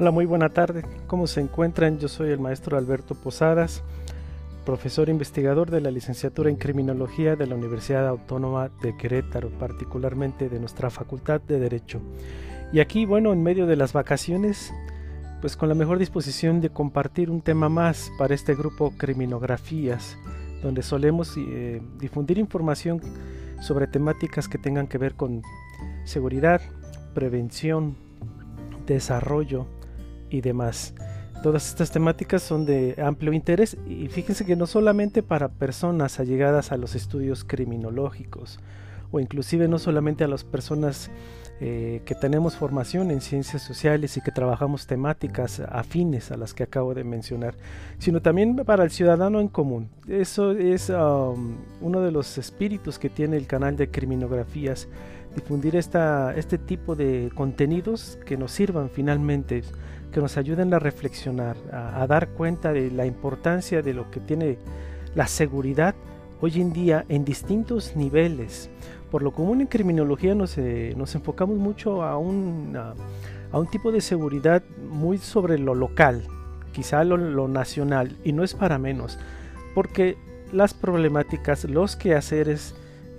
Hola, muy buena tarde. ¿Cómo se encuentran? Yo soy el maestro Alberto Posadas, profesor investigador de la licenciatura en Criminología de la Universidad Autónoma de Querétaro, particularmente de nuestra Facultad de Derecho. Y aquí, bueno, en medio de las vacaciones, pues con la mejor disposición de compartir un tema más para este grupo Criminografías, donde solemos eh, difundir información sobre temáticas que tengan que ver con seguridad, prevención, desarrollo, y demás. Todas estas temáticas son de amplio interés y fíjense que no solamente para personas allegadas a los estudios criminológicos o inclusive no solamente a las personas eh, que tenemos formación en ciencias sociales y que trabajamos temáticas afines a las que acabo de mencionar, sino también para el ciudadano en común. Eso es um, uno de los espíritus que tiene el canal de criminografías, difundir esta, este tipo de contenidos que nos sirvan finalmente que nos ayuden a reflexionar, a, dar cuenta de la importancia de lo que tiene la seguridad hoy en día en distintos niveles. Por lo común en criminología nos, eh, enfocamos mucho a un, tipo de seguridad muy sobre lo local, quizá lo, nacional, y no es para menos, porque las problemáticas, los quehaceres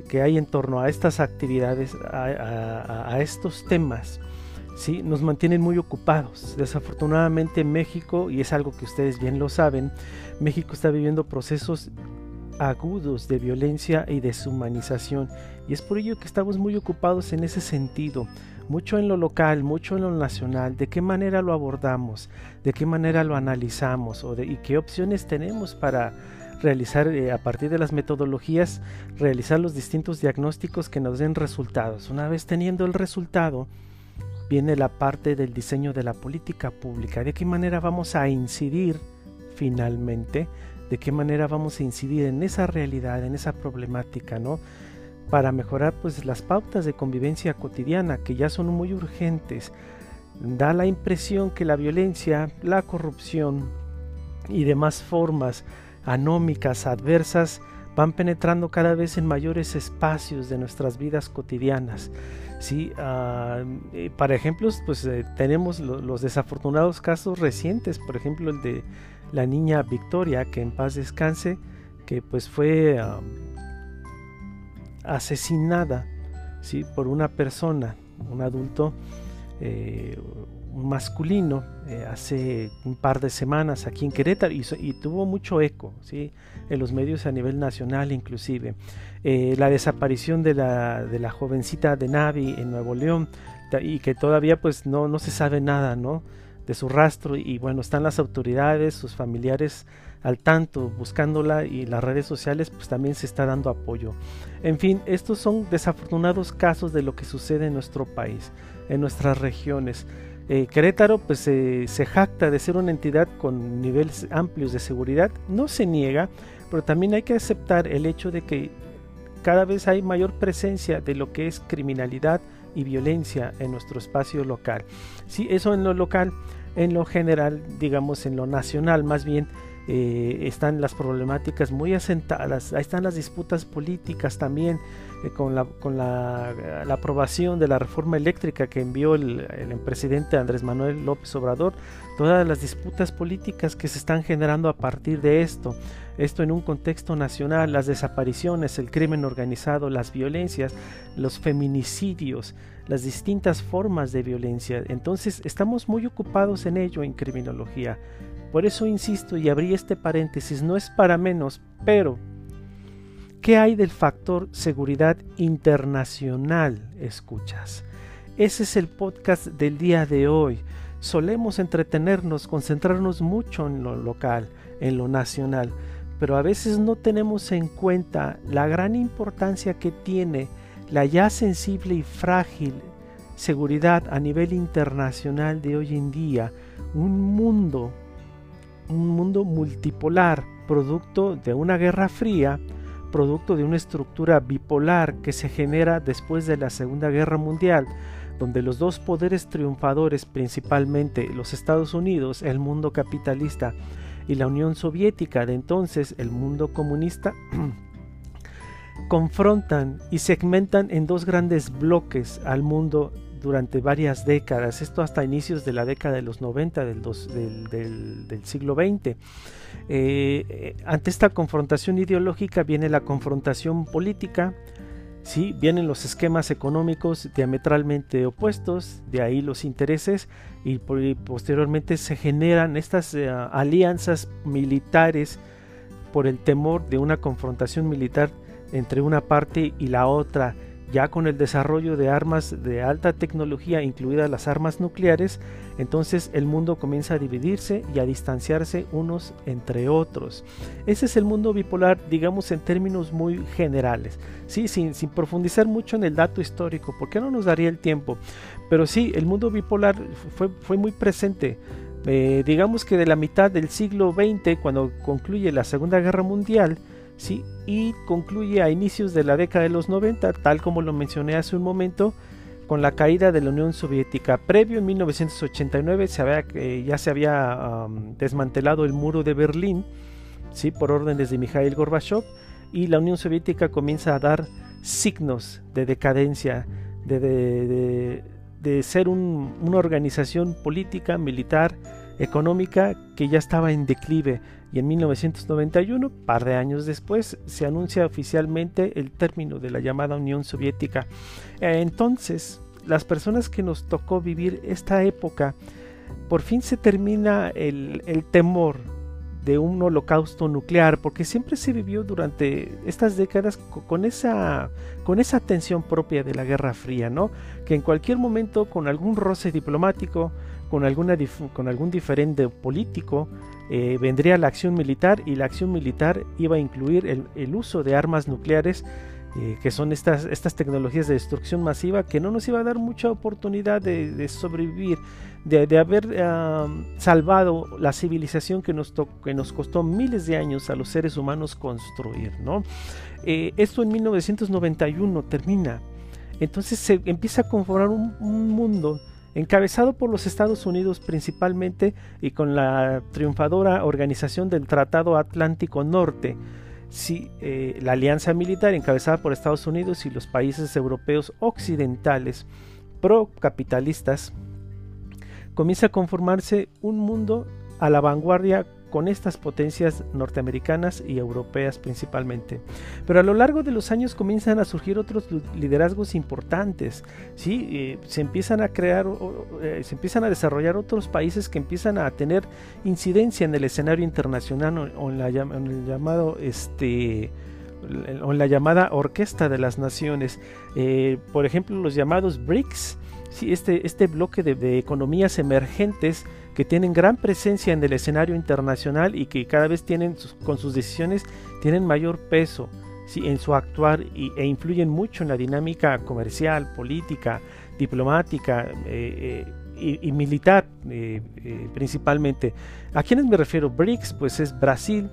que hay en torno a estas actividades, a estos temas, ¿sí? nos mantienen muy ocupados. Desafortunadamente México, y es algo que ustedes bien lo saben, México está viviendo procesos agudos de violencia y deshumanización y es por ello que estamos muy ocupados en ese sentido, mucho en lo local, mucho en lo nacional, de qué manera lo abordamos, de qué manera lo analizamos y qué opciones tenemos para realizar eh, a partir de las metodologías, realizar los distintos diagnósticos que nos den resultados. Una vez teniendo el resultado, viene la parte del diseño de la política pública, de qué manera vamos a incidir finalmente, de qué manera vamos a incidir en esa realidad, en esa problemática, ¿no? Para mejorar pues las pautas de convivencia cotidiana que ya son muy urgentes. Da la impresión que la violencia, la corrupción y demás formas anómicas, adversas, van penetrando cada vez en mayores espacios de nuestras vidas cotidianas. Sí, eh, para ejemplos, pues eh, tenemos los desafortunados casos recientes, por ejemplo el de la niña Victoria, que en paz descanse, que pues fue asesinada, sí, por una persona, un adulto, eh, masculino, hace un par de semanas aquí en Querétaro y, y tuvo mucho eco, sí, en los medios a nivel nacional inclusive. Eh, la desaparición de la, de la jovencita de Navi en Nuevo León y que todavía pues no, no se sabe nada, ¿no? de su rastro y bueno, están las autoridades, sus familiares al tanto buscándola y las redes sociales pues también se está dando apoyo. En fin, estos son desafortunados casos de lo que sucede en nuestro país, en nuestras regiones. Eh, Querétaro pues se jacta de ser una entidad con niveles amplios de seguridad, no se niega, pero también hay que aceptar el hecho de que cada vez hay mayor presencia de lo que es criminalidad y violencia en nuestro espacio local. Sí, eso en lo local, en lo general, digamos en lo nacional, más bien eh, están las problemáticas muy asentadas, ahí están las disputas políticas también, eh, con, la, con la, aprobación de la reforma eléctrica que envió el, el, presidente Andrés Manuel López Obrador, todas las disputas políticas que se están generando a partir de esto, esto en un contexto nacional, las desapariciones, el crimen organizado, las violencias, los feminicidios, las distintas formas de violencia. Entonces estamos muy ocupados en ello en criminología. Por eso insisto y abrí este paréntesis, no es para menos, pero ¿qué hay del factor seguridad internacional? Escuchas. Ese es el podcast del día de hoy. Solemos entretenernos, concentrarnos mucho en lo local, en lo nacional, pero a veces no tenemos en cuenta la gran importancia que tiene la ya sensible y frágil seguridad a nivel internacional de hoy en día, un mundo un mundo multipolar, producto de una guerra fría, producto de una estructura bipolar que se genera después de la Segunda Guerra Mundial, donde los dos poderes triunfadores, principalmente los Estados Unidos, el mundo capitalista, y la Unión Soviética de entonces, el mundo comunista, confrontan y segmentan en dos grandes bloques al mundo durante varias décadas, esto hasta inicios de la década de los 90 del, del, siglo XX. Eh, ante esta confrontación ideológica viene la confrontación política, ¿sí? vienen los esquemas económicos diametralmente opuestos, de ahí los intereses y, posteriormente se generan estas eh, alianzas militares por el temor de una confrontación militar entre una parte y la otra ya con el desarrollo de armas de alta tecnología, incluidas las armas nucleares, entonces el mundo comienza a dividirse y a distanciarse unos entre otros. Ese es el mundo bipolar, digamos en términos muy generales, ¿sí? sin, profundizar mucho en el dato histórico, porque no nos daría el tiempo. Pero sí, el mundo bipolar fue, fue muy presente. Eh, digamos que de la mitad del siglo XX, cuando concluye la Segunda Guerra Mundial, y concluye a inicios de la década de los 90, tal como lo mencioné hace un momento, con la caída de la Unión Soviética. Previo en 1989 se había, eh, ya se había desmantelado el muro de Berlín ¿sí? por órdenes de Mikhail Gorbachev y la Unión Soviética comienza a dar signos de decadencia, de, de, ser una organización política, militar, económica que ya estaba en declive y en 1991, par de años después, se anuncia oficialmente el término de la llamada Unión Soviética. Entonces, las personas que nos tocó vivir esta época, por fin se termina el, temor de un holocausto nuclear, porque siempre se vivió durante estas décadas con esa, con esa tensión propia de la Guerra Fría, ¿no? Que en cualquier momento, con algún roce diplomático, con, alguna con algún diferente político, eh, vendría la acción militar y la acción militar iba a incluir el, uso de armas nucleares, eh, que son estas, estas tecnologías de destrucción masiva, que no nos iba a dar mucha oportunidad de, sobrevivir, de, haber salvado la civilización que nos, que nos costó miles de años a los seres humanos construir. ¿no? Eh, esto en 1991 termina. Entonces se empieza a conformar un mundo encabezado por los Estados Unidos principalmente y con la triunfadora organización del Tratado Atlántico Norte, eh, la alianza militar encabezada por Estados Unidos y los países europeos occidentales pro-capitalistas, comienza a conformarse un mundo a la vanguardia con estas potencias norteamericanas y europeas principalmente. Pero a lo largo de los años comienzan a surgir otros liderazgos importantes, ¿sí? Eh, se empiezan a crear, eh, se empiezan a desarrollar otros países que empiezan a tener incidencia en el escenario internacional o, en, la, llamado este en la llamada Orquesta de las Naciones. Eh, por ejemplo, los llamados BRICS, ¿sí? este, este bloque de economías emergentes que tienen gran presencia en el escenario internacional y que cada vez tienen con sus decisiones tienen mayor peso ¿sí? en su actuar e influyen mucho en la dinámica comercial, política, diplomática eh, eh, y, militar eh, principalmente. ¿A quiénes me refiero? BRICS, pues es Brasil,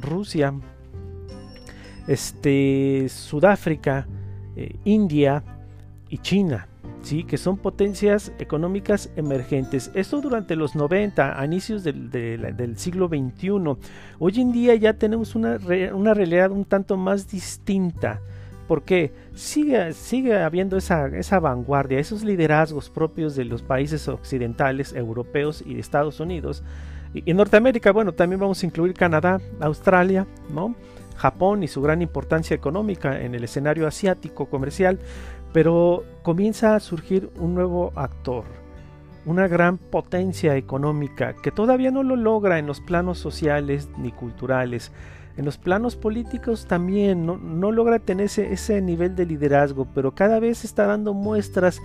Rusia, este, Sudáfrica, India y China. ¿Sí? que son potencias económicas emergentes. Esto durante los 90, a inicios del, siglo XXI. Hoy en día ya tenemos una, una realidad un tanto más distinta porque sigue, sigue habiendo esa, esa, vanguardia, esos liderazgos propios de los países occidentales, europeos y de Estados Unidos. Y en Norteamérica, bueno, también vamos a incluir Canadá, Australia, ¿no? Japón y su gran importancia económica en el escenario asiático comercial, pero comienza a surgir un nuevo actor, una gran potencia económica que todavía no lo logra en los planos sociales ni culturales. En los planos políticos también no, logra tener ese, nivel de liderazgo, pero cada vez está dando muestras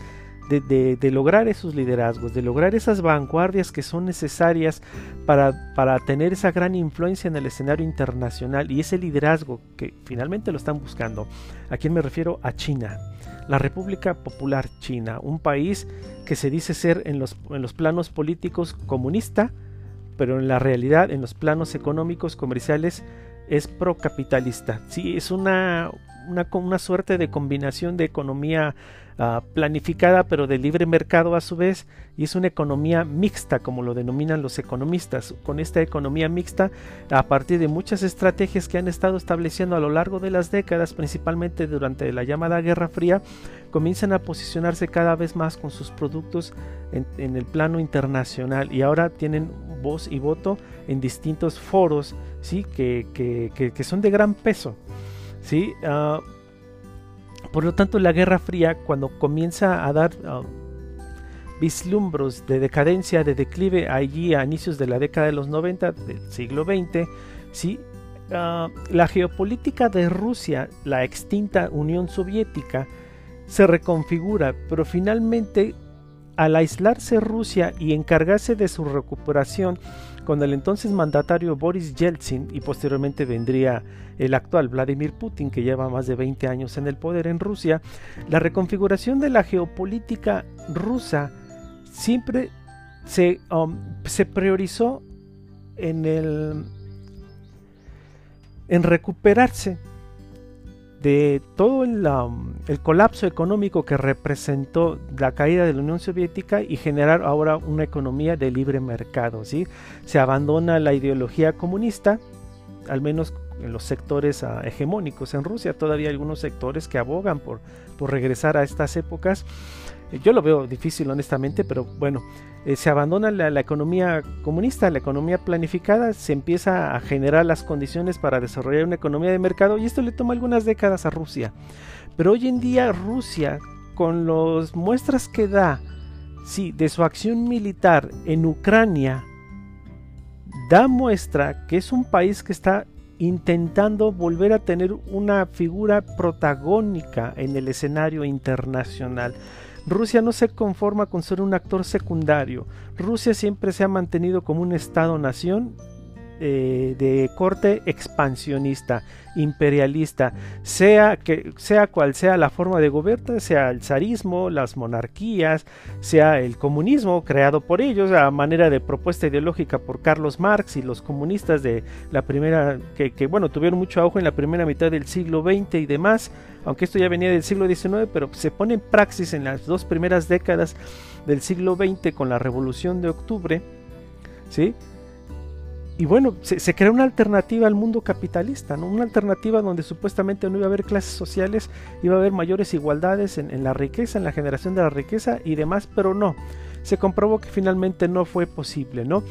de, lograr esos liderazgos, de lograr esas vanguardias que son necesarias para, para, tener esa gran influencia en el escenario internacional y ese liderazgo que finalmente lo están buscando. ¿A quién me refiero? A China la República Popular China, un país que se dice ser en los, en los planos políticos comunista, pero en la realidad, en los planos económicos, comerciales, es procapitalista. Sí, es una, una, una suerte de combinación de economía Ah, planificada pero de libre mercado a su vez y es una economía mixta como lo denominan los economistas. Con esta economía mixta, a partir de muchas estrategias que han estado estableciendo a lo largo de las décadas, principalmente durante la llamada Guerra Fría, comienzan a posicionarse cada vez más con sus productos en, el plano internacional y ahora tienen voz y voto en distintos foros ¿sí? que, que, son de gran peso. ¿sí? Uh, por lo tanto, la Guerra Fría, cuando comienza a dar um, vislumbros de decadencia, de declive allí a inicios de la década de los 90 del siglo XX. Uh, la geopolítica de Rusia, la extinta Unión Soviética, se reconfigura, pero finalmente al aislarse Rusia y encargarse de su recuperación con el entonces mandatario Boris Yeltsin y posteriormente vendría el actual Vladimir Putin que lleva más de 20 años en el poder en Rusia, la reconfiguración de la geopolítica rusa siempre se, um, priorizó en el en recuperarse de todo um, el, colapso económico que representó la caída de la Unión Soviética y generar ahora una economía de libre mercado. ¿sí? Se abandona la ideología comunista, al menos en los sectores ah, hegemónicos en Rusia. Todavía hay algunos sectores que abogan por, por regresar a estas épocas. Yo lo veo difícil honestamente, pero bueno, eh, se abandona la, economía comunista, la economía planificada, se empieza a generar las condiciones para desarrollar una economía de mercado y esto le toma algunas décadas a Rusia. Pero hoy en día Rusia, con las muestras que da, sí, de su acción militar en Ucrania, da muestra que es un país que está intentando volver a tener una figura protagónica en el escenario internacional. Rusia no se conforma con ser un actor secundario. Rusia siempre se ha mantenido como un Estado-nación de corte expansionista, imperialista, sea, que, sea cual sea la forma de gobierno, sea el zarismo, las monarquías, sea el comunismo creado por ellos, a manera de propuesta ideológica por Carlos Marx y los comunistas de la primera, que, que bueno, tuvieron mucho auge en la primera mitad del siglo XX y demás, aunque esto ya venía del siglo XIX, pero se pone en praxis en las dos primeras décadas del siglo XX con la Revolución de Octubre, ¿sí? Y bueno, se, crea una alternativa al mundo capitalista, ¿no? una alternativa donde supuestamente no iba a haber clases sociales, iba a haber mayores igualdades en, la riqueza, en la generación de la riqueza y demás, pero no. Se comprobó que finalmente no fue posible, ¿no?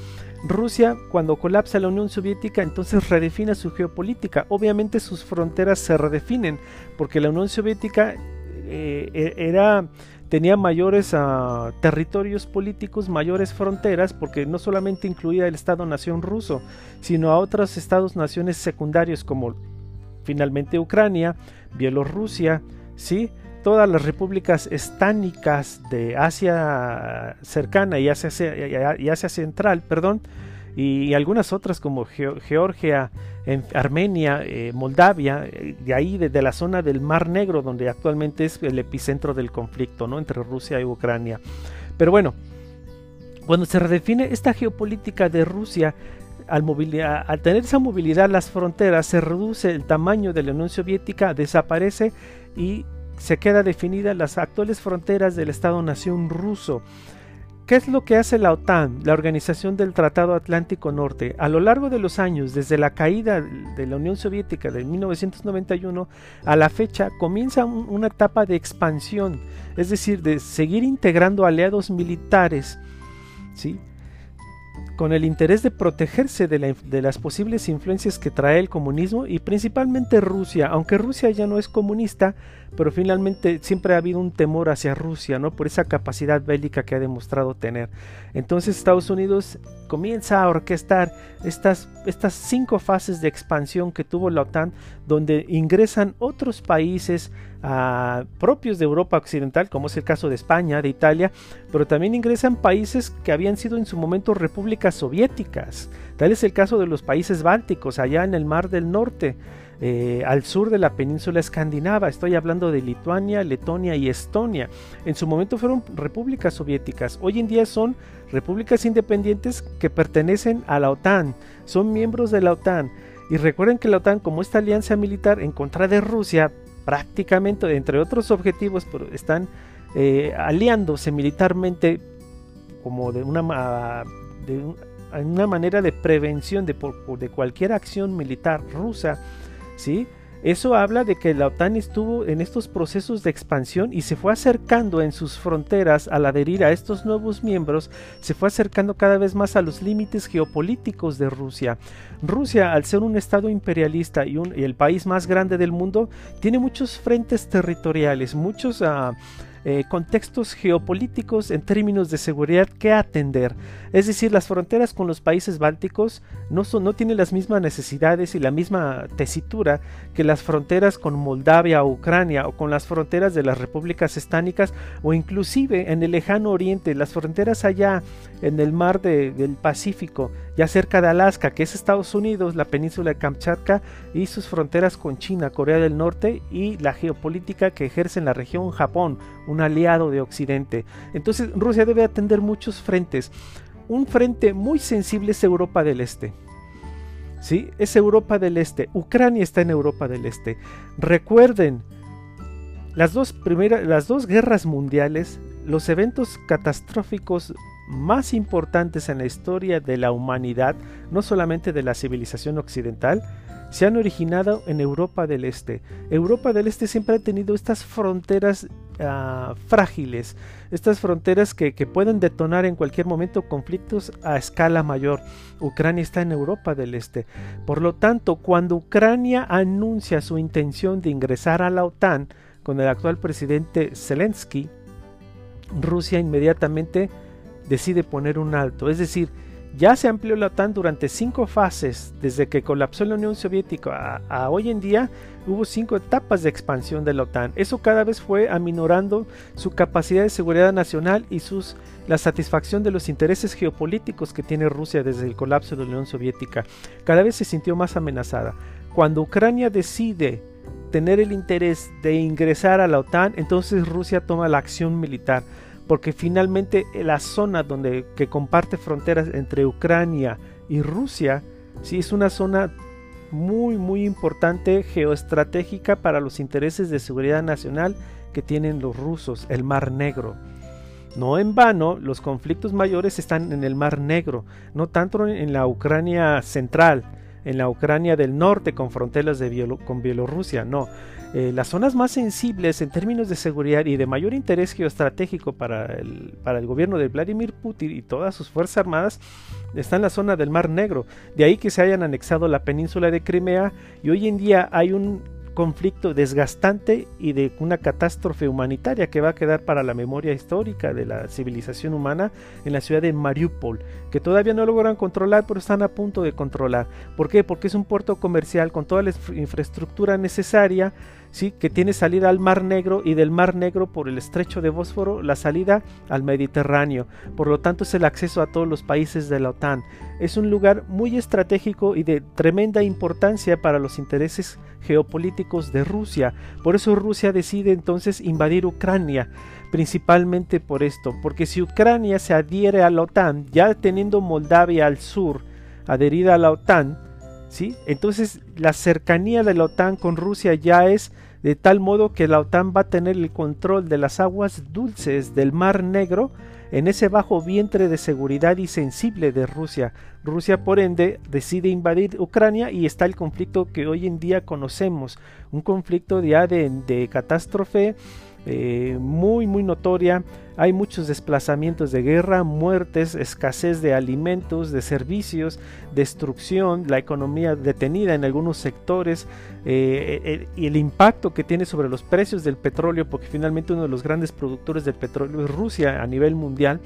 Rusia, cuando colapsa la Unión Soviética, entonces redefine su geopolítica. Obviamente sus fronteras se redefinen, porque la Unión Soviética eh, e, era tenía mayores uh, territorios políticos, mayores fronteras, porque no solamente incluía el Estado-nación ruso, sino a otros estados-naciones secundarios como finalmente Ucrania, Bielorrusia, ¿sí? todas las repúblicas estánicas de Asia cercana y Asia, central, perdón, y algunas otras como Georgia, en Armenia, eh, Moldavia, eh, de ahí desde la zona del Mar Negro, donde actualmente es el epicentro del conflicto ¿no? entre Rusia y Ucrania. Pero bueno, cuando se redefine esta geopolítica de Rusia, al, tener esa movilidad las fronteras, se reduce el tamaño de la Unión Soviética, desaparece y se queda definida las actuales fronteras del Estado-Nación ruso. ¿Qué es lo que hace la OTAN, la Organización del Tratado Atlántico Norte? A lo largo de los años, desde la caída de la Unión Soviética de 1991 a la fecha, comienza una etapa de expansión, es decir, de seguir integrando aliados militares, ¿sí? con el interés de protegerse de, las posibles influencias que trae el comunismo y principalmente Rusia, aunque Rusia ya no es comunista, pero finalmente siempre ha habido un temor hacia Rusia, ¿no? Por esa capacidad bélica que ha demostrado tener. Entonces Estados Unidos comienza a orquestar estas, estas cinco fases de expansión que tuvo la OTAN, donde ingresan otros países ah, propios de Europa Occidental, como es el caso de España, de Italia, pero también ingresan países que habían sido en su momento repúblicas soviéticas. Tal es el caso de los países bálticos, allá en el Mar del Norte. Eh, al sur de la península escandinava. Estoy hablando de Lituania, Letonia y Estonia. En su momento fueron repúblicas soviéticas. Hoy en día son repúblicas independientes que pertenecen a la OTAN. Son miembros de la OTAN. Y recuerden que la OTAN, como esta alianza militar en contra de Rusia, prácticamente, entre otros objetivos, están eh, aliándose militarmente como de una, de una manera de prevención de, de cualquier acción militar rusa, ¿sí? Eso habla de que la OTAN estuvo en estos procesos de expansión y se fue acercando en sus fronteras al adherir a estos nuevos miembros, se fue acercando cada vez más a los límites geopolíticos de Rusia. Rusia, al ser un estado imperialista y, el país más grande del mundo, tiene muchos frentes territoriales, muchos... Uh, eh, contextos geopolíticos en términos de seguridad que atender. Es decir, las fronteras con los países bálticos no, son, no tienen las mismas necesidades y la misma tesitura que las fronteras con Moldavia o Ucrania o con las fronteras de las repúblicas estánicas o inclusive en el lejano oriente, las fronteras allá en el mar del Pacífico, ya cerca de Alaska, que es Estados Unidos, la península de Kamchatka y sus fronteras con China, Corea del Norte y la geopolítica que ejerce en la región Japón, un aliado de Occidente. Entonces Rusia debe atender muchos frentes. Un frente muy sensible es Europa del Este. ¿Sí? Es Europa del Este. Ucrania está en Europa del Este. Recuerden, las dos, primeras, las dos guerras mundiales, los eventos catastróficos más importantes en la historia de la humanidad, no solamente de la civilización occidental, se han originado en Europa del Este. Europa del Este siempre ha tenido estas fronteras ah, frágiles, estas fronteras que, que, pueden detonar en cualquier momento conflictos a escala mayor. Ucrania está en Europa del Este. Por lo tanto, cuando Ucrania anuncia su intención de ingresar a la OTAN con el actual presidente Zelensky, Rusia inmediatamente decide poner un alto. Es decir, ya se amplió la OTAN durante cinco fases, desde que colapsó la Unión Soviética a, hoy en día hubo cinco etapas de expansión de la OTAN. Eso cada vez fue aminorando su capacidad de seguridad nacional y sus, la satisfacción de los intereses geopolíticos que tiene Rusia desde el colapso de la Unión Soviética. Cada vez se sintió más amenazada. Cuando Ucrania decide tener el interés de ingresar a la OTAN, entonces Rusia toma la acción militar porque finalmente la zona donde que comparte fronteras entre Ucrania y Rusia, sí es una zona muy muy importante geoestratégica para los intereses de seguridad nacional que tienen los rusos, el Mar Negro. No en vano, los conflictos mayores están en el Mar Negro, no tanto en la Ucrania central, en la Ucrania del norte con fronteras de con Bielorrusia, no. Eh, las zonas más sensibles en términos de seguridad y de mayor interés geoestratégico para el, para el gobierno de Vladimir Putin y todas sus fuerzas armadas están en la zona del Mar Negro. De ahí que se hayan anexado la península de Crimea y hoy en día hay un conflicto desgastante y de una catástrofe humanitaria que va a quedar para la memoria histórica de la civilización humana en la ciudad de Mariupol, que todavía no logran controlar, pero están a punto de controlar. ¿Por qué? Porque es un puerto comercial con toda la infraestructura necesaria ¿sí? que tiene salida al Mar Negro y del Mar Negro por el estrecho de Bósforo la salida al Mediterráneo. Por lo tanto es el acceso a todos los países de la OTAN. Es un lugar muy estratégico y de tremenda importancia para los intereses geopolíticos de Rusia. Por eso Rusia decide entonces invadir Ucrania. Principalmente por esto, porque si Ucrania se adhiere a la OTAN, ya teniendo Moldavia al sur adherida a la OTAN, ¿sí? Entonces la cercanía de la OTAN con Rusia ya es de tal modo que la OTAN va a tener el control de las aguas dulces del Mar Negro en ese bajo vientre de seguridad y sensible de Rusia. Rusia, por ende, decide invadir Ucrania y está el conflicto que hoy en día conocemos, un conflicto ya de, de catástrofe eh, muy muy notoria. Hay muchos desplazamientos de guerra, muertes, escasez de alimentos, de servicios, destrucción, la economía detenida en algunos sectores eh, eh, y el impacto que tiene sobre los precios del petróleo, porque finalmente uno de los grandes productores del petróleo es Rusia a nivel mundial.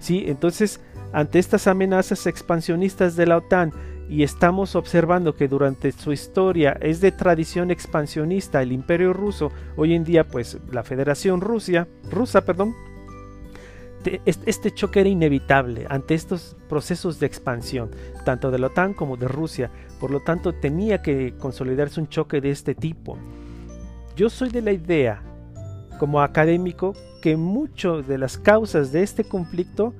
¿sí? Entonces, ante estas amenazas expansionistas de la OTAN, y estamos observando que durante su historia es de tradición expansionista el imperio ruso, hoy en día pues la Federación Rusia, rusa, perdón, este choque era inevitable ante estos procesos de expansión, tanto de la OTAN como de Rusia, por lo tanto tenía que consolidarse un choque de este tipo. Yo soy de la idea, como académico, que muchas de las causas de este conflicto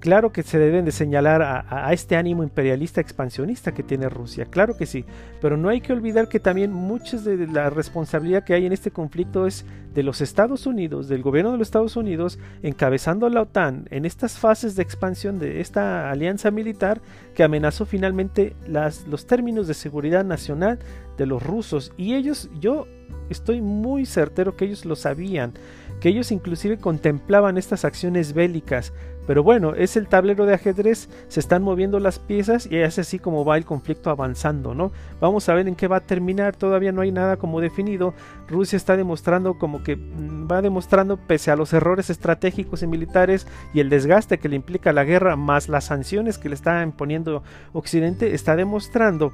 Claro que se deben de señalar a, este ánimo imperialista expansionista que tiene Rusia, claro que sí, pero no hay que olvidar que también mucha de la responsabilidad que hay en este conflicto es de los Estados Unidos, del gobierno de los Estados Unidos, encabezando a la OTAN en estas fases de expansión de esta alianza militar que amenazó finalmente los términos de seguridad nacional de los rusos. Y ellos, yo estoy muy certero que ellos lo sabían, que ellos inclusive contemplaban estas acciones bélicas pero bueno, es el tablero de ajedrez, se están moviendo las piezas y es así como va el conflicto avanzando, ¿no? Vamos a ver en qué va a terminar, todavía no hay nada como definido. Rusia está demostrando como que mm, va demostrando, pese a los errores estratégicos y militares y el desgaste que le implica la guerra, más las sanciones que le está imponiendo Occidente, está demostrando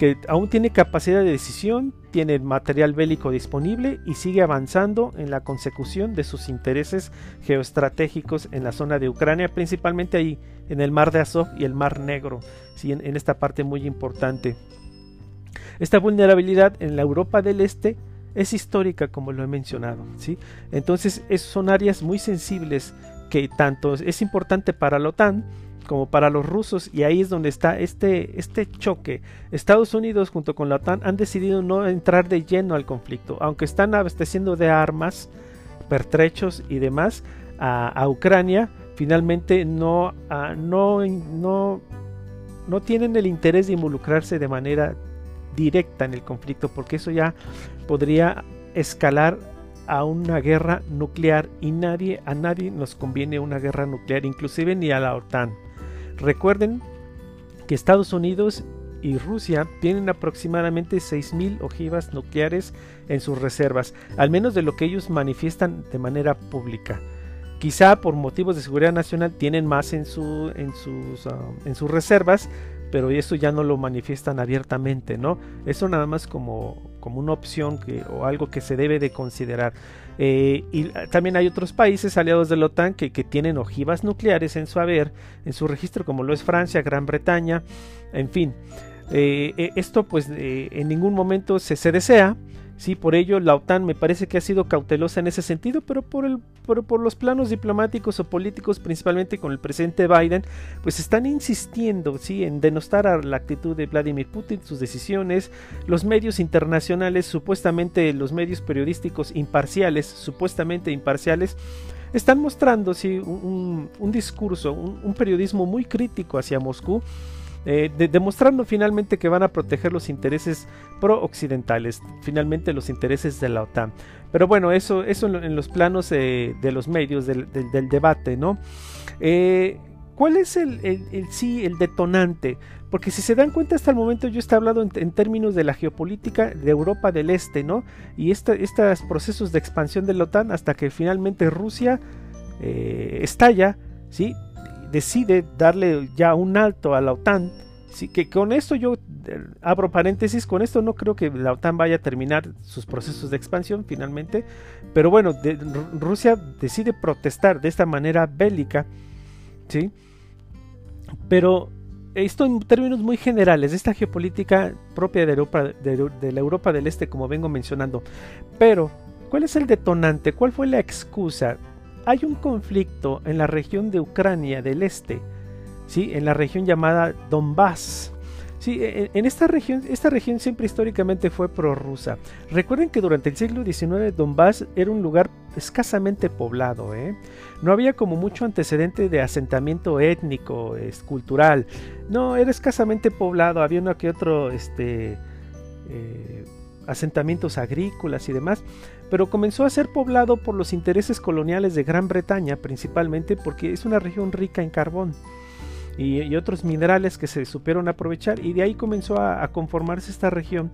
que aún tiene capacidad de decisión, tiene material bélico disponible y sigue avanzando en la consecución de sus intereses geoestratégicos en la zona de Ucrania, principalmente ahí en el mar de Azov y el mar Negro, ¿sí? en, esta parte muy importante. Esta vulnerabilidad en la Europa del Este es histórica, como lo he mencionado. ¿sí? Entonces, son áreas muy sensibles que tanto es importante para la OTAN, como para los rusos y ahí es donde está este, este choque. Estados Unidos junto con la OTAN han decidido no entrar de lleno al conflicto, aunque están abasteciendo de armas, pertrechos y demás a, Ucrania, finalmente no, no, no, no tienen el interés de involucrarse de manera directa en el conflicto, porque eso ya podría escalar a una guerra nuclear y nadie a nadie nos conviene una guerra nuclear, inclusive ni a la OTAN. Recuerden que Estados Unidos y Rusia tienen aproximadamente 6.000 ojivas nucleares en sus reservas, al menos de lo que ellos manifiestan de manera pública. Quizá por motivos de seguridad nacional tienen más en, en, sus, ah, en sus reservas, pero eso ya no lo manifiestan abiertamente, ¿no? Eso nada más como, como una opción que, o algo que se debe de considerar. Eh, y también hay otros países aliados de la OTAN que, tienen ojivas nucleares en su haber, en su registro, como lo es Francia, Gran Bretaña, en fin. Eh, eh, esto pues en ningún momento se, se desea, Sí, por ello la OTAN me parece que ha sido cautelosa en ese sentido, pero por, el, por, los planos diplomáticos o políticos, principalmente con el presidente Biden, pues están insistiendo ¿sí? en denostar a la actitud de Vladimir Putin, sus decisiones, los medios internacionales, supuestamente los medios periodísticos imparciales, supuestamente imparciales, están mostrando ¿sí? un, discurso, un periodismo muy crítico hacia Moscú eh, demostrando finalmente que van a proteger los intereses pro-occidentales, finalmente los intereses de la OTAN. Pero bueno, eso, eso en, los planos de los medios, del, debate, ¿no? Eh, ¿Cuál es el, sí, el detonante? Porque si se dan cuenta hasta el momento yo estoy hablando en, términos de la geopolítica de Europa del Este, ¿no? Y estos procesos de expansión de la OTAN hasta que finalmente Rusia eh, estalla, ¿sí? Decide darle ya un alto a la OTAN, sí, que con esto yo eh, abro paréntesis, con esto no creo que la OTAN vaya a terminar sus procesos de expansión finalmente, pero bueno, Rusia decide protestar de esta manera bélica, ¿sí? Pero esto en términos muy generales, esta geopolítica propia de, Europa, de la Europa del Este, como vengo mencionando, pero ¿cuál es el detonante? ¿Cuál fue la excusa? Hay un conflicto en la región de Ucrania del Este, ¿sí? en la región llamada Donbass. Sí, e, e, en esta región, esta región siempre históricamente fue prorrusa. Recuerden que durante el siglo XIX Donbass era un lugar escasamente poblado. ¿eh? No había como mucho antecedente de asentamiento étnico, cultural. No, era escasamente poblado. Había uno que otro este, eh, asentamientos agrícolas y demás pero comenzó a ser poblado por los intereses coloniales de Gran Bretaña, principalmente porque es una región rica en carbón y, otros minerales que se supieron aprovechar, y de ahí comenzó a, conformarse esta región.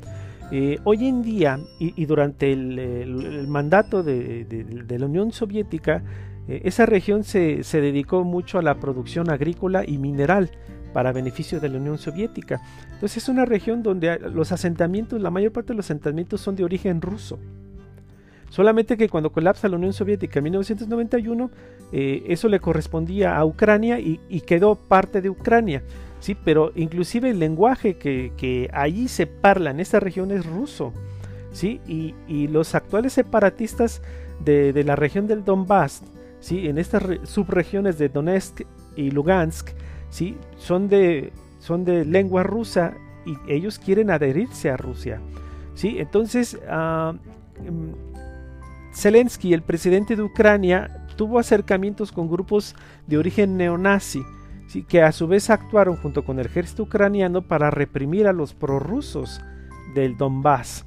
Eh, hoy en día, y, durante el, mandato de, la Unión Soviética, eh, esa región se, se dedicó mucho a la producción agrícola y mineral para beneficio de la Unión Soviética. Entonces es una región donde los asentamientos, la mayor parte de los asentamientos son de origen ruso. Solamente que cuando colapsa la Unión Soviética en 1991, eh, eso le correspondía a Ucrania y, quedó parte de Ucrania. Sí, pero inclusive el lenguaje que, allí se parla en esta región es ruso. ¿sí? Y, los actuales separatistas de, la región del Donbass ¿sí? en estas subregiones de Donetsk y Lugansk, ¿sí? son, de, son de lengua rusa y ellos quieren adherirse a Rusia. ¿sí? Entonces, uh, Zelensky, el presidente de Ucrania, tuvo acercamientos con grupos de origen neonazi, ¿sí? que a su vez actuaron junto con el ejército ucraniano para reprimir a los prorrusos del Donbass.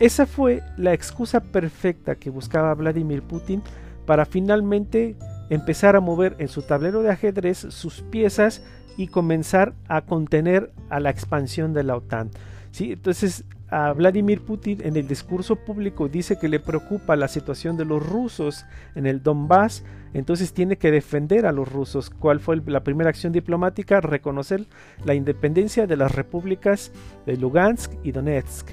Esa fue la excusa perfecta que buscaba Vladimir Putin para finalmente empezar a mover en su tablero de ajedrez sus piezas y comenzar a contener a la expansión de la OTAN. ¿sí? Entonces, a Vladimir Putin en el discurso público dice que le preocupa la situación de los rusos en el Donbass, entonces tiene que defender a los rusos. ¿Cuál fue la primera acción diplomática? Reconocer la independencia de las repúblicas de Lugansk y Donetsk.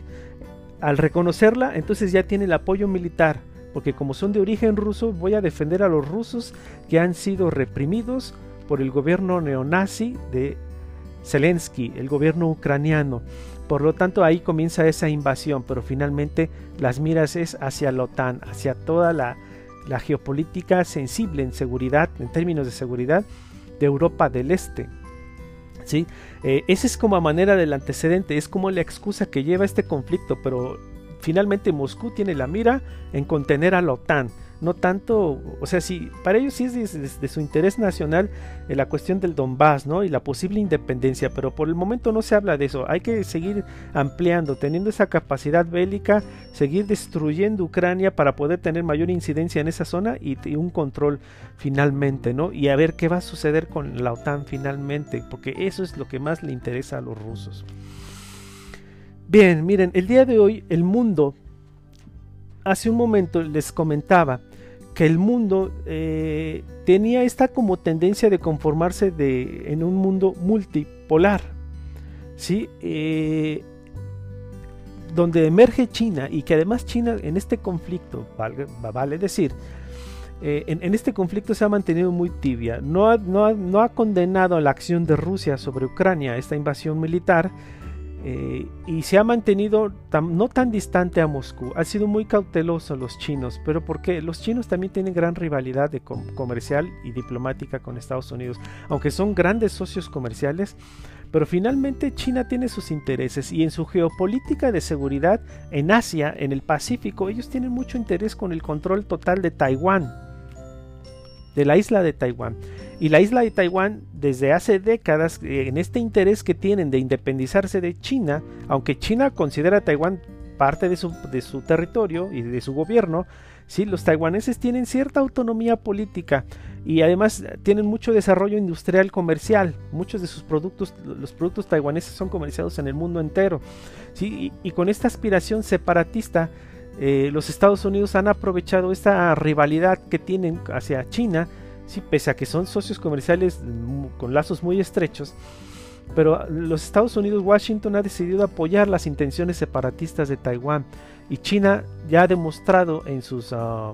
Al reconocerla, entonces ya tiene el apoyo militar, porque como son de origen ruso, voy a defender a los rusos que han sido reprimidos por el gobierno neonazi de Zelensky, el gobierno ucraniano. Por lo tanto, ahí comienza esa invasión, pero finalmente las miras es hacia la OTAN, hacia toda la, geopolítica sensible en seguridad, en términos de seguridad, de Europa del Este. ¿Sí? Eh, es como a manera del antecedente, es como la excusa que lleva este conflicto, pero finalmente Moscú tiene la mira en contener a la OTAN no tanto, o sea, si para ellos sí es de, su interés nacional eh, la cuestión del Donbass, ¿no? Y la posible independencia, pero por el momento no se habla de eso. Hay que seguir ampliando, teniendo esa capacidad bélica, seguir destruyendo Ucrania para poder tener mayor incidencia en esa zona y, un control finalmente, ¿no? Y a ver qué va a suceder con la OTAN finalmente, porque eso es lo que más le interesa a los rusos. Bien, miren, el día de hoy el mundo hace un momento les comentaba que el mundo eh, tenía esta como tendencia de conformarse de, en un mundo multipolar, ¿sí? Eh, donde emerge China y que además China en este conflicto, vale, decir, eh, en, este conflicto se ha mantenido muy tibia, no no, no ha condenado la acción de Rusia sobre Ucrania, esta invasión militar, eh, y se ha mantenido no tan distante a Moscú. Ha sido muy cauteloso los chinos, pero porque los chinos también tienen gran rivalidad comercial y diplomática con Estados Unidos, aunque son grandes socios comerciales. Pero finalmente China tiene sus intereses y en su geopolítica de seguridad en Asia, en el Pacífico, ellos tienen mucho interés con el control total de Taiwán, de la isla de Taiwán. Y la isla de Taiwán, desde hace décadas, en este interés que tienen de independizarse de China, aunque China considera a Taiwán parte de su, de su territorio y de su gobierno, sí, los taiwaneses tienen cierta autonomía política y además tienen mucho desarrollo industrial comercial. Muchos de sus productos, los productos taiwaneses son comerciados en el mundo entero. ¿sí? Y, con esta aspiración separatista, eh, los Estados Unidos han aprovechado esta rivalidad que tienen hacia China Sí, pese a que son socios comerciales con lazos muy estrechos, pero los Estados Unidos, Washington ha decidido apoyar las intenciones separatistas de Taiwán y China ya ha demostrado en, sus, ah,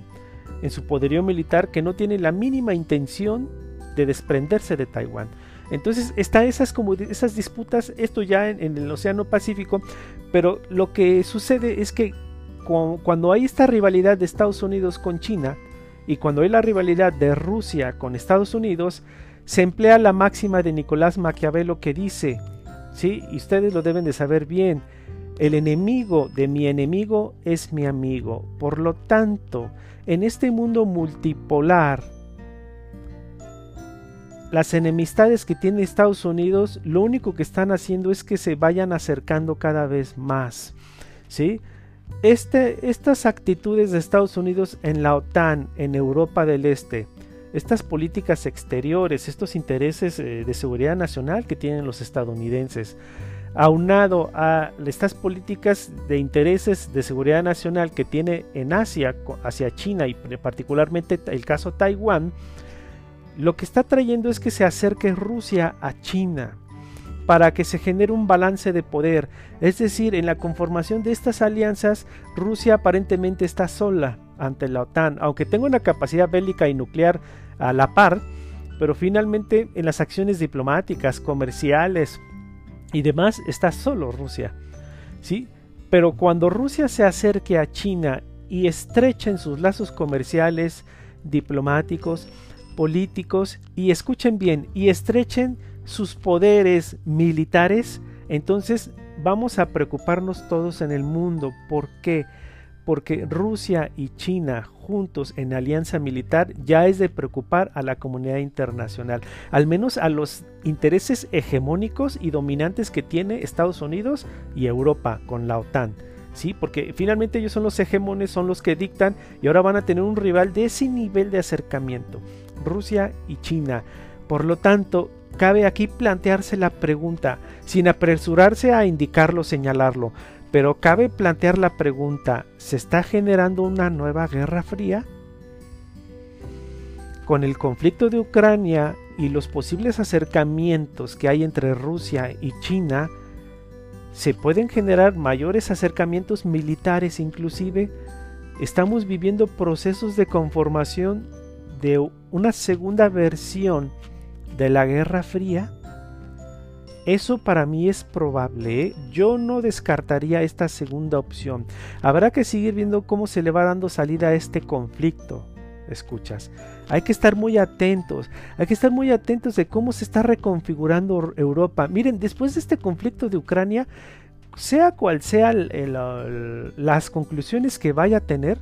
en su poderío militar que no tiene la mínima intención de desprenderse de Taiwán. Entonces está esas esas disputas, esto ya en, el Océano Pacífico, pero lo que sucede es que cuando hay esta rivalidad de Estados Unidos con China, y cuando hay la rivalidad de Rusia con Estados Unidos, se emplea la máxima de Nicolás Maquiavelo que dice, sí, y ustedes lo deben de saber bien, el enemigo de mi enemigo es mi amigo. Por lo tanto, en este mundo multipolar, las enemistades que tiene Estados Unidos, lo único que están haciendo es que se vayan acercando cada vez más. ¿Sí? Este, estas actitudes de Estados Unidos en la OTAN, en Europa del Este, estas políticas exteriores, estos intereses eh, de seguridad nacional que tienen los estadounidenses, aunado a estas políticas de intereses de seguridad nacional que tiene en Asia hacia China y particularmente el caso Taiwán, lo que está trayendo es que se acerque Rusia a China para que se genere un balance de poder. Es decir, en la conformación de estas alianzas, Rusia aparentemente está sola ante la OTAN, aunque tenga una capacidad bélica y nuclear a la par, pero finalmente en las acciones diplomáticas, comerciales y demás está solo Rusia. ¿Sí? Pero cuando Rusia se acerque a China y estrechen sus lazos comerciales, diplomáticos, políticos y escuchen bien y estrechen sus poderes militares, entonces vamos a preocuparnos todos en el mundo. ¿Por qué? Porque Rusia y China juntos en alianza militar ya es de preocupar a la comunidad internacional, al menos a los intereses hegemónicos y dominantes que tiene Estados Unidos y Europa con la OTAN. ¿sí? Porque finalmente ellos son los hegemones, son los que dictan y ahora van a tener un rival de ese nivel de acercamiento, Rusia y China. Por lo tanto, cabe aquí plantearse la pregunta, sin apresurarse a indicarlo, señalarlo, pero cabe plantear la pregunta, ¿se está generando una nueva guerra fría? Con el conflicto de Ucrania y los posibles acercamientos que hay entre Rusia y China, se pueden generar mayores acercamientos militares inclusive. Estamos viviendo procesos de conformación de una segunda versión de la Guerra Fría. Eso para mí es probable. ¿eh? Yo no descartaría esta segunda opción. Habrá que seguir viendo cómo se le va dando salida a este conflicto. Escuchas. Hay que estar muy atentos. Hay que estar muy atentos de cómo se está reconfigurando Europa. Miren, después de este conflicto de Ucrania, sea cual sea las conclusiones que vaya a tener,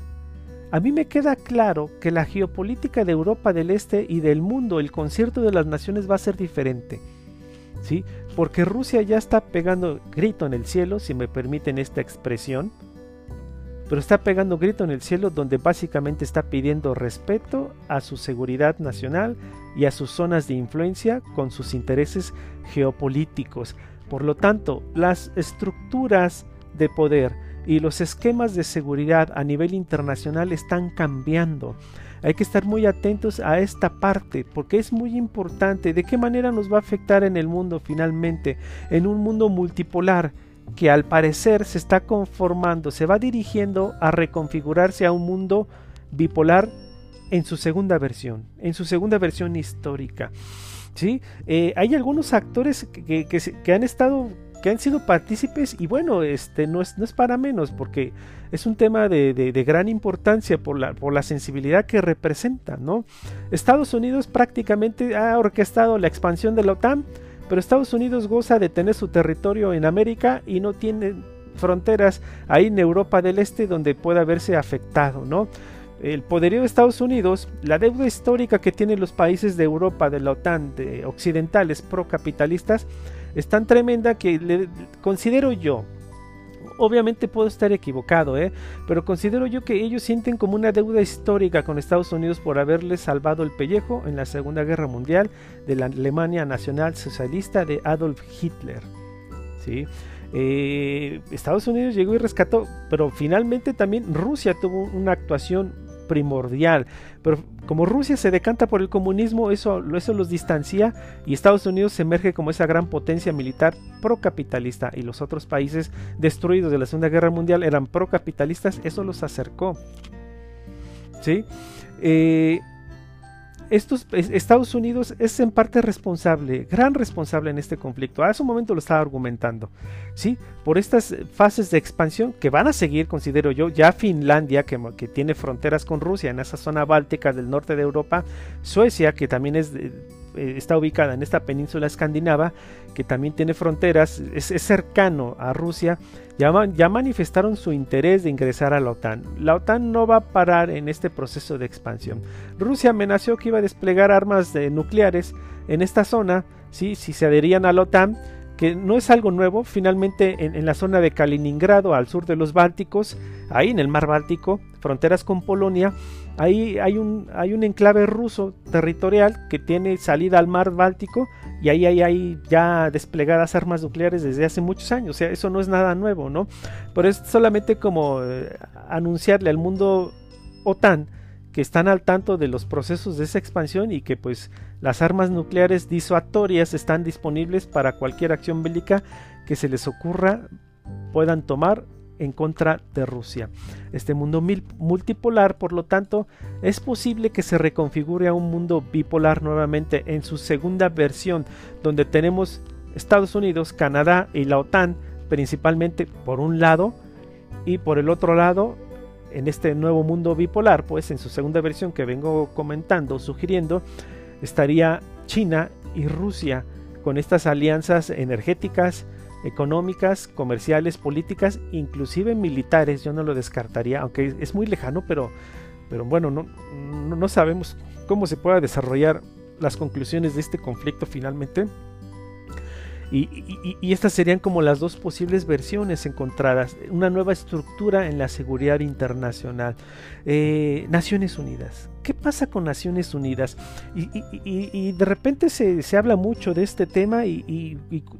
a mí me queda claro que la geopolítica de Europa del Este y del mundo, el concierto de las naciones va a ser diferente. ¿Sí? Porque Rusia ya está pegando grito en el cielo, si me permiten esta expresión, pero está pegando grito en el cielo donde básicamente está pidiendo respeto a su seguridad nacional y a sus zonas de influencia con sus intereses geopolíticos. Por lo tanto, las estructuras de poder y los esquemas de seguridad a nivel internacional están cambiando. Hay que estar muy atentos a esta parte porque es muy importante de qué manera nos va a afectar en el mundo finalmente, en un mundo multipolar que al parecer se está conformando, se va dirigiendo a reconfigurarse a un mundo bipolar en su segunda versión, en su segunda versión histórica. ¿sí? Eh, hay algunos actores que, han estado que han sido partícipes y bueno, este no es, no es para menos porque es un tema de, de, gran importancia por la, por la sensibilidad que representa, ¿no? Estados Unidos prácticamente ha orquestado la expansión de la OTAN pero Estados Unidos goza de tener su territorio en América y no tiene fronteras ahí en Europa del Este donde pueda verse afectado, ¿no? El poderío de Estados Unidos, la deuda histórica que tienen los países de Europa, de la OTAN, de occidentales procapitalistas, es tan tremenda que le, considero yo, obviamente puedo estar equivocado, ¿eh? pero considero yo que ellos sienten como una deuda histórica con Estados Unidos por haberles salvado el pellejo en la Segunda Guerra Mundial de la Alemania Nacional Socialista de Adolf Hitler. ¿sí? Eh, Estados Unidos llegó y rescató, pero finalmente también Rusia tuvo una actuación primordial. Pero como Rusia se decanta por el comunismo, eso, eso los distancia y Estados Unidos se emerge como esa gran potencia militar procapitalista y los otros países destruidos de la Segunda Guerra Mundial eran procapitalistas, eso los acercó. ¿Sí? Eh, estos, Estados Unidos es en parte responsable, gran responsable en este conflicto. A ese momento lo estaba argumentando, ¿sí? Por estas fases de expansión que van a seguir, considero yo, ya Finlandia, que, que tiene fronteras con Rusia en esa zona báltica del norte de Europa, Suecia, que también es eh, está ubicada en esta península escandinava, que también tiene fronteras, es, cercano a Rusia, ya, manifestaron su interés de ingresar a la OTAN. La OTAN no va a parar en este proceso de expansión. Rusia amenazó que iba a desplegar armas nucleares en esta zona, si se adherían a la OTAN, que no es algo nuevo, finalmente en, la zona de Kaliningrado, al sur de los Bálticos, ahí en el mar Báltico, fronteras con Polonia, ahí hay un, hay un enclave ruso territorial que tiene salida al mar Báltico y ahí hay, ya desplegadas armas nucleares desde hace muchos años, o sea, eso no es nada nuevo, ¿no? Pero es solamente como eh, anunciarle al mundo OTAN que están al tanto de los procesos de esa expansión y que pues las armas nucleares disuatorias están disponibles para cualquier acción bélica que se les ocurra puedan tomar en contra de Rusia. Este mundo multipolar, por lo tanto, es posible que se reconfigure a un mundo bipolar nuevamente en su segunda versión, donde tenemos Estados Unidos, Canadá y la OTAN, principalmente por un lado, y por el otro lado en este nuevo mundo bipolar, pues en su segunda versión que vengo comentando, sugiriendo, estaría China y Rusia con estas alianzas energéticas, económicas, comerciales, políticas, inclusive militares, yo no lo descartaría, aunque es muy lejano, pero, pero bueno, no, no sabemos cómo se pueda desarrollar las conclusiones de este conflicto finalmente. Y, estas serían como las dos posibles versiones encontradas. Una nueva estructura en la seguridad internacional. Eh, Naciones Unidas. ¿Qué pasa con Naciones Unidas? Y, de repente se, habla mucho de este tema y,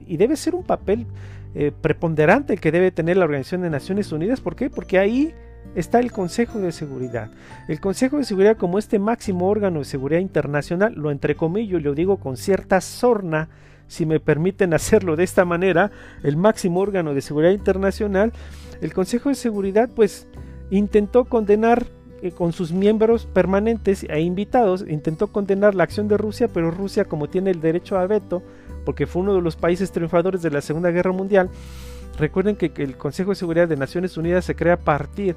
debe ser un papel eh, preponderante que debe tener la Organización de Naciones Unidas. ¿Por qué? Porque ahí está el Consejo de Seguridad. El Consejo de Seguridad como este máximo órgano de seguridad internacional, lo entrecomillo y lo digo con cierta sorna, si me permiten hacerlo de esta manera, el máximo órgano de seguridad internacional, el Consejo de Seguridad pues intentó condenar eh, con sus miembros permanentes e invitados, intentó condenar la acción de Rusia, pero Rusia como tiene el derecho a veto, porque fue uno de los países triunfadores de la Segunda Guerra Mundial, recuerden que, el Consejo de Seguridad de Naciones Unidas se crea a partir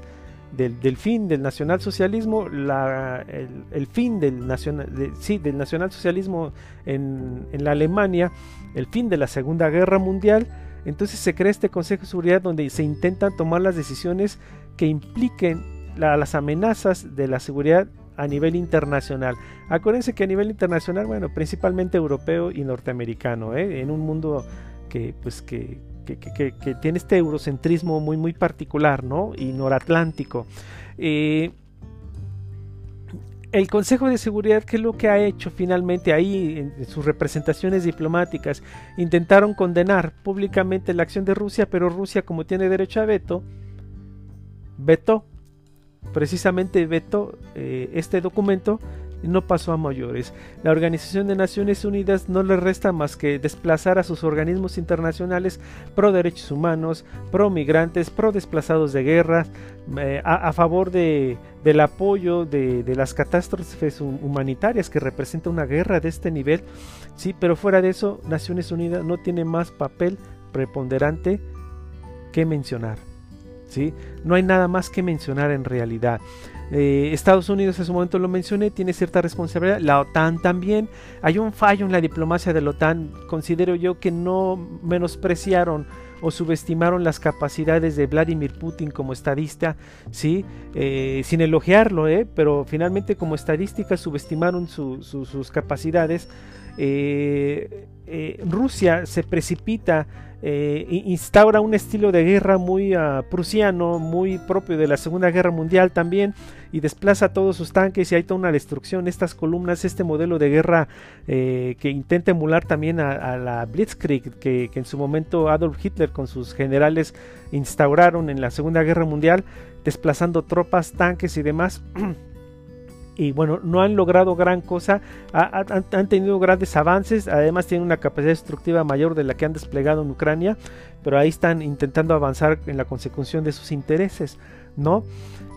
del, fin del nacionalsocialismo, la, el, fin del, nacional, sí, del nacionalsocialismo en, en, la Alemania, el fin de la Segunda Guerra Mundial, entonces se crea este Consejo de Seguridad donde se intentan tomar las decisiones que impliquen las amenazas de la seguridad a nivel internacional. Acuérdense que a nivel internacional, bueno, principalmente europeo y norteamericano, ¿eh? en un mundo que, pues, que, que, tiene este eurocentrismo muy, muy particular, ¿no? Y noratlántico. Eh, el Consejo de Seguridad, ¿qué es lo que ha hecho finalmente ahí en, sus representaciones diplomáticas? Intentaron condenar públicamente la acción de Rusia, pero Rusia, como tiene derecho a veto, vetó, precisamente vetó eh, este documento no pasó a mayores. La Organización de Naciones Unidas no le resta más que desplazar a sus organismos internacionales pro derechos humanos, pro migrantes, pro desplazados de guerra, eh, a, favor de, del apoyo de, de, las catástrofes humanitarias que representa una guerra de este nivel. Sí, pero fuera de eso, Naciones Unidas no tiene más papel preponderante que mencionar. No hay nada más que mencionar en realidad. Eh, Estados Unidos en su momento lo mencioné, tiene cierta responsabilidad, la OTAN también. Hay un fallo en la diplomacia de la OTAN, considero yo que no menospreciaron o subestimaron las capacidades de Vladimir Putin como estadista, ¿sí? Eh, sin elogiarlo, ¿eh? pero finalmente como estadística subestimaron sus capacidades. Rusia se precipita eh, instaura un estilo de guerra muy uh, prusiano, muy propio de la Segunda Guerra Mundial también, y desplaza todos sus tanques y hay toda una destrucción. Estas columnas, este modelo de guerra eh, que intenta emular también a, la Blitzkrieg, que, que, en su momento Adolf Hitler con sus generales instauraron en la Segunda Guerra Mundial, desplazando tropas, tanques y demás. y bueno, no han logrado gran cosa, han, tenido grandes avances, además tienen una capacidad destructiva mayor de la que han desplegado en Ucrania, pero ahí están intentando avanzar en la consecución de sus intereses, ¿no?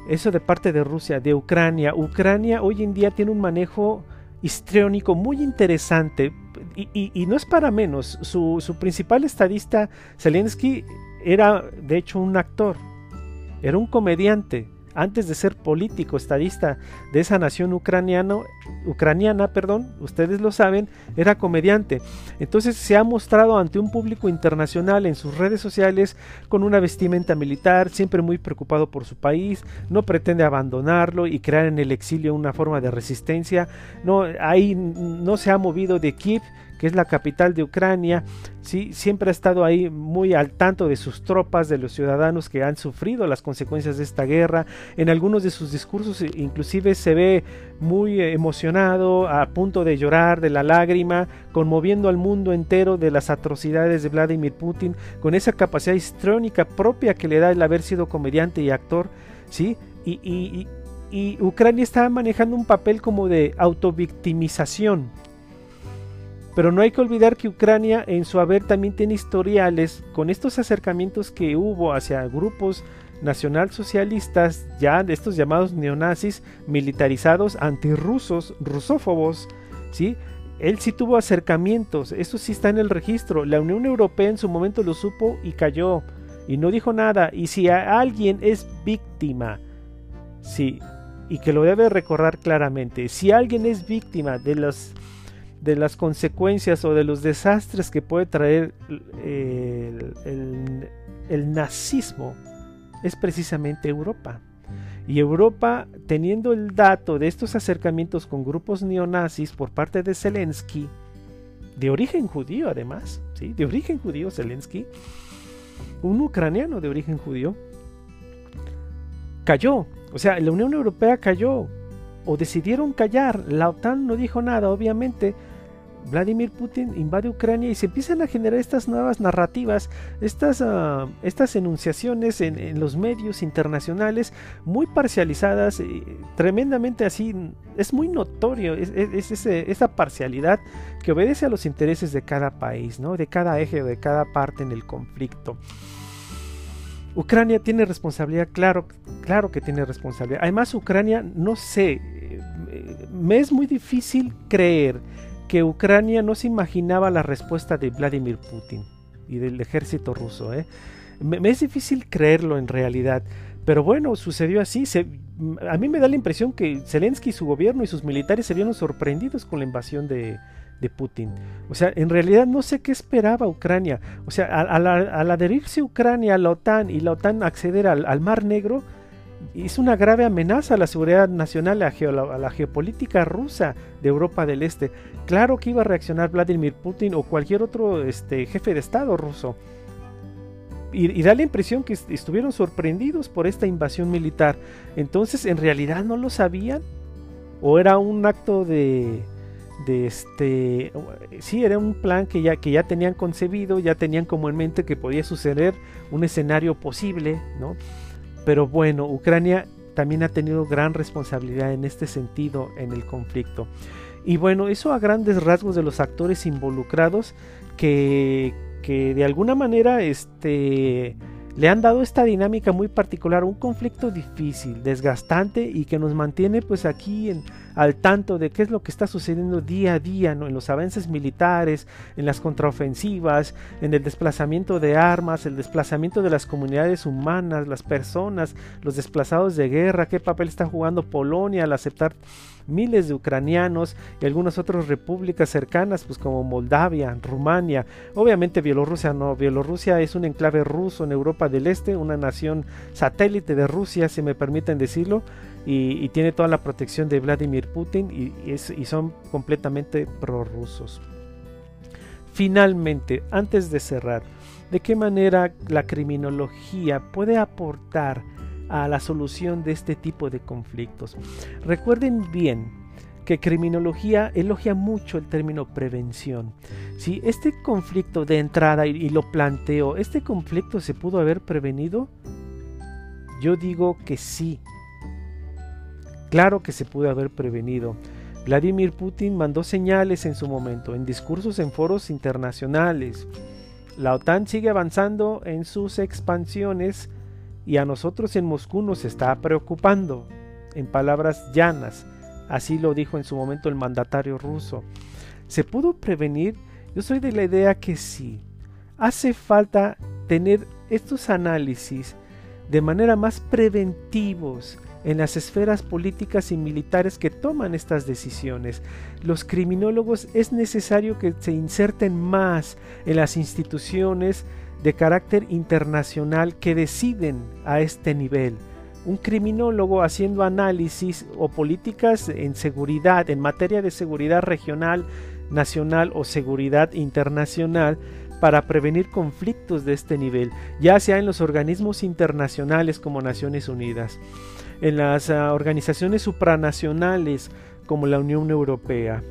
Eso de parte de Rusia, de Ucrania. Ucrania hoy en día tiene un manejo histriónico muy interesante y, no es para menos. Su, su principal estadista, Zelensky, era de hecho un actor, era un comediante antes de ser político estadista de esa nación ucraniano, ucraniana, perdón, ustedes lo saben, era comediante. Entonces se ha mostrado ante un público internacional en sus redes sociales con una vestimenta militar, siempre muy preocupado por su país, no pretende abandonarlo y crear en el exilio una forma de resistencia. No, ahí no se ha movido de Kiev que es la capital de Ucrania, ¿sí? siempre ha estado ahí muy al tanto de sus tropas, de los ciudadanos que han sufrido las consecuencias de esta guerra. En algunos de sus discursos inclusive se ve muy emocionado, a punto de llorar de la lágrima, conmoviendo al mundo entero de las atrocidades de Vladimir Putin, con esa capacidad histrónica propia que le da el haber sido comediante y actor, ¿sí? Y, y, y Ucrania está manejando un papel como de autovictimización, pero no hay que olvidar que Ucrania en su haber también tiene historiales con estos acercamientos que hubo hacia grupos nacionalsocialistas, ya de estos llamados neonazis militarizados, antirrusos, rusófobos, ¿sí? Él sí tuvo acercamientos, eso sí está en el registro. La Unión Europea en su momento lo supo y cayó y no dijo nada. Y si alguien es víctima sí, y que lo debe recordar claramente. Si alguien es víctima de las, de las consecuencias o de los desastres que puede traer el, el nazismo, es precisamente Europa. Y Europa, teniendo el dato de estos acercamientos con grupos neonazis por parte de Zelensky, de origen judío además, ¿sí? de origen judío Zelensky, un ucraniano de origen judío, cayó. O sea, la Unión Europea cayó o decidieron callar. La OTAN no dijo nada, obviamente, Vladimir Putin invade Ucrania y se empiezan a generar estas nuevas narrativas, estas, uh, estas enunciaciones en, los medios internacionales muy parcializadas, tremendamente así, es muy notorio es, esa parcialidad que obedece a los intereses de cada país, ¿no? de cada eje o de cada parte en el conflicto. Ucrania tiene responsabilidad, claro, claro que tiene responsabilidad. Además, Ucrania, no sé, eh, me es muy difícil creer que Ucrania no se imaginaba la respuesta de Vladimir Putin y del ejército ruso. ¿eh? Me, es difícil creerlo en realidad, pero bueno, sucedió así. a mí me da la impresión que Zelensky, su gobierno y sus militares se vieron sorprendidos con la invasión de, Putin. O sea, en realidad no sé qué esperaba Ucrania. O sea, al, adherirse Ucrania a la OTAN y la OTAN acceder al Mar Negro, es una grave amenaza a la seguridad nacional, a, la geopolítica rusa de Europa del Este. Claro que iba a reaccionar Vladimir Putin o cualquier otro este, jefe de Estado ruso. Y, da la impresión que estuvieron sorprendidos por esta invasión militar. Entonces, ¿en realidad no lo sabían? ¿O era un acto de, de este sí era un plan que ya que ya tenían concebido ya tenían como en mente que podía suceder un escenario posible no pero bueno, Ucrania también ha tenido gran responsabilidad en este sentido en el conflicto. Y bueno, eso a grandes rasgos de los actores involucrados que, que de alguna manera este, le han dado esta dinámica muy particular, un conflicto difícil, desgastante y que nos mantiene pues aquí en, al tanto de qué es lo que está sucediendo día a día ¿no? en los avances militares, en las contraofensivas, en el desplazamiento de armas, el desplazamiento de las comunidades humanas, las personas, los desplazados de guerra, qué papel está jugando Polonia al aceptar miles de ucranianos y algunas otras repúblicas cercanas, pues como Moldavia, Rumania, obviamente Bielorrusia no, Bielorrusia es un enclave ruso en Europa del Este, una nación satélite de Rusia, si me permiten decirlo, y, tiene toda la protección de Vladimir Putin y, y son completamente prorrusos. Finalmente, antes de cerrar, ¿de qué manera la criminología puede aportar a la solución de este tipo de conflictos? Recuerden bien que criminología elogia mucho el término prevención. Si este conflicto de entrada, y, y lo planteo, ¿este conflicto se pudo haber prevenido? Yo digo que sí, Claro que se pudo haber prevenido. Vladimir Putin mandó señales en su momento, en discursos en foros internacionales. La OTAN sigue avanzando en sus expansiones y a nosotros en Moscú nos está preocupando. En palabras llanas, así lo dijo en su momento el mandatario ruso. ¿Se pudo prevenir? Yo soy de la idea que sí. Hace falta tener estos análisis de manera más preventivos en las esferas políticas y militares que toman estas decisiones. Los criminólogos es necesario que se inserten más en las instituciones de carácter internacional que deciden a este nivel. Un criminólogo haciendo análisis o políticas en seguridad, en materia de seguridad regional, nacional o seguridad internacional, para prevenir conflictos de este nivel, ya sea en los organismos internacionales como Naciones Unidas en las ah, organizaciones supranacionales como la Unión Europea,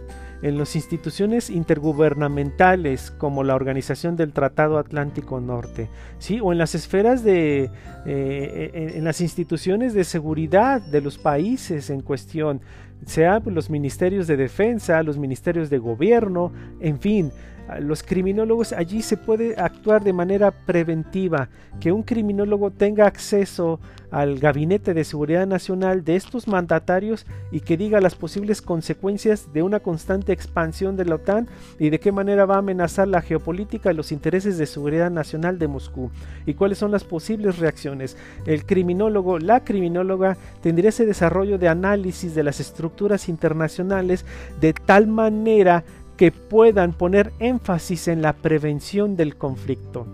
en las instituciones intergubernamentales como la Organización del Tratado Atlántico Norte, ¿sí? o en las esferas de, eh, en las instituciones de seguridad de los países en cuestión, sea los ministerios de defensa, los ministerios de gobierno, en fin, los criminólogos allí se puede actuar de manera preventiva, que un criminólogo tenga acceso al gabinete de seguridad nacional de estos mandatarios y que diga las posibles consecuencias de una constante expansión de la OTAN y de qué manera va a amenazar la geopolítica y los intereses de seguridad nacional de Moscú y cuáles son las posibles reacciones. El criminólogo, la criminóloga tendría ese desarrollo de análisis de las estructuras internacionales de tal manera que puedan poner énfasis en la prevención del conflicto.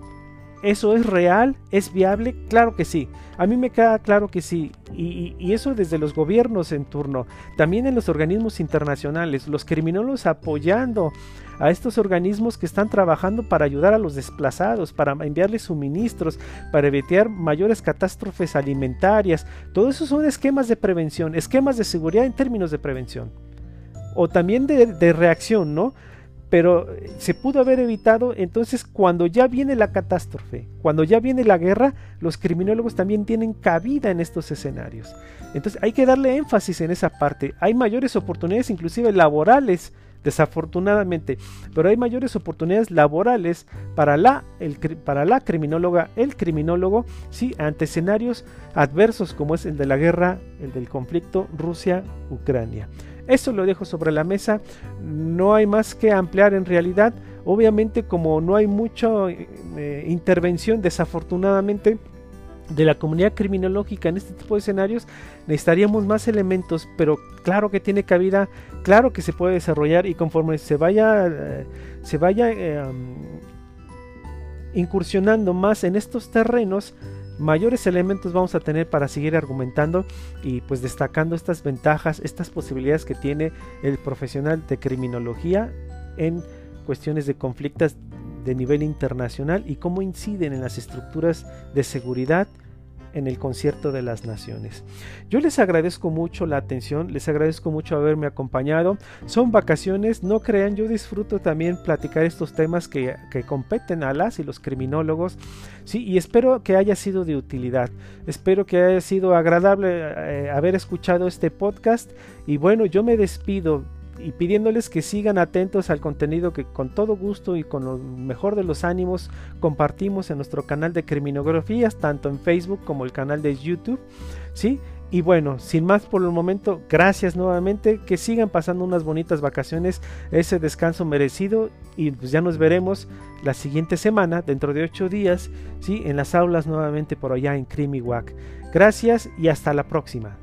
¿Eso es real? ¿Es viable? Claro que sí. A mí me queda claro que sí. Y, eso desde los gobiernos en turno. También en los organismos internacionales. Los criminólogos apoyando a estos organismos que están trabajando para ayudar a los desplazados, para enviarles suministros, para evitar mayores catástrofes alimentarias. Todo eso son esquemas de prevención, esquemas de seguridad en términos de prevención o también de, reacción, ¿no? Pero se pudo haber evitado entonces cuando ya viene la catástrofe, cuando ya viene la guerra, los criminólogos también tienen cabida en estos escenarios. Entonces hay que darle énfasis en esa parte. Hay mayores oportunidades inclusive laborales, desafortunadamente, pero hay mayores oportunidades laborales para la, para la criminóloga, el criminólogo, sí, ante escenarios adversos como es el de la guerra, el del conflicto Rusia-Ucrania. Eso lo dejo sobre la mesa. No hay más que ampliar en realidad. Obviamente como no hay mucha eh, intervención desafortunadamente de la comunidad criminológica en este tipo de escenarios, necesitaríamos más elementos, pero claro que tiene cabida, claro que se puede desarrollar y conforme se vaya, eh, se vaya eh, incursionando más en estos terrenos, mayores elementos vamos a tener para seguir argumentando y pues destacando estas ventajas, estas posibilidades que tiene el profesional de criminología en cuestiones de conflictos de nivel internacional y cómo inciden en las estructuras de seguridad en el concierto de las naciones. Yo les agradezco mucho la atención, les agradezco mucho haberme acompañado. Son vacaciones, no crean, yo disfruto también platicar estos temas que, competen a las y los criminólogos. Sí, y espero que haya sido de utilidad. Espero que haya sido agradable eh, haber escuchado este podcast. Y bueno, yo me despido y pidiéndoles que sigan atentos al contenido que con todo gusto y con lo mejor de los ánimos compartimos en nuestro canal de criminografías, tanto en Facebook como el canal de YouTube, ¿sí? Y bueno, sin más por el momento, gracias nuevamente, que sigan pasando unas bonitas vacaciones, ese descanso merecido y pues ya nos veremos la siguiente semana, dentro de ocho días, ¿sí? En las aulas nuevamente por allá en Crimiwac. Gracias y hasta la próxima.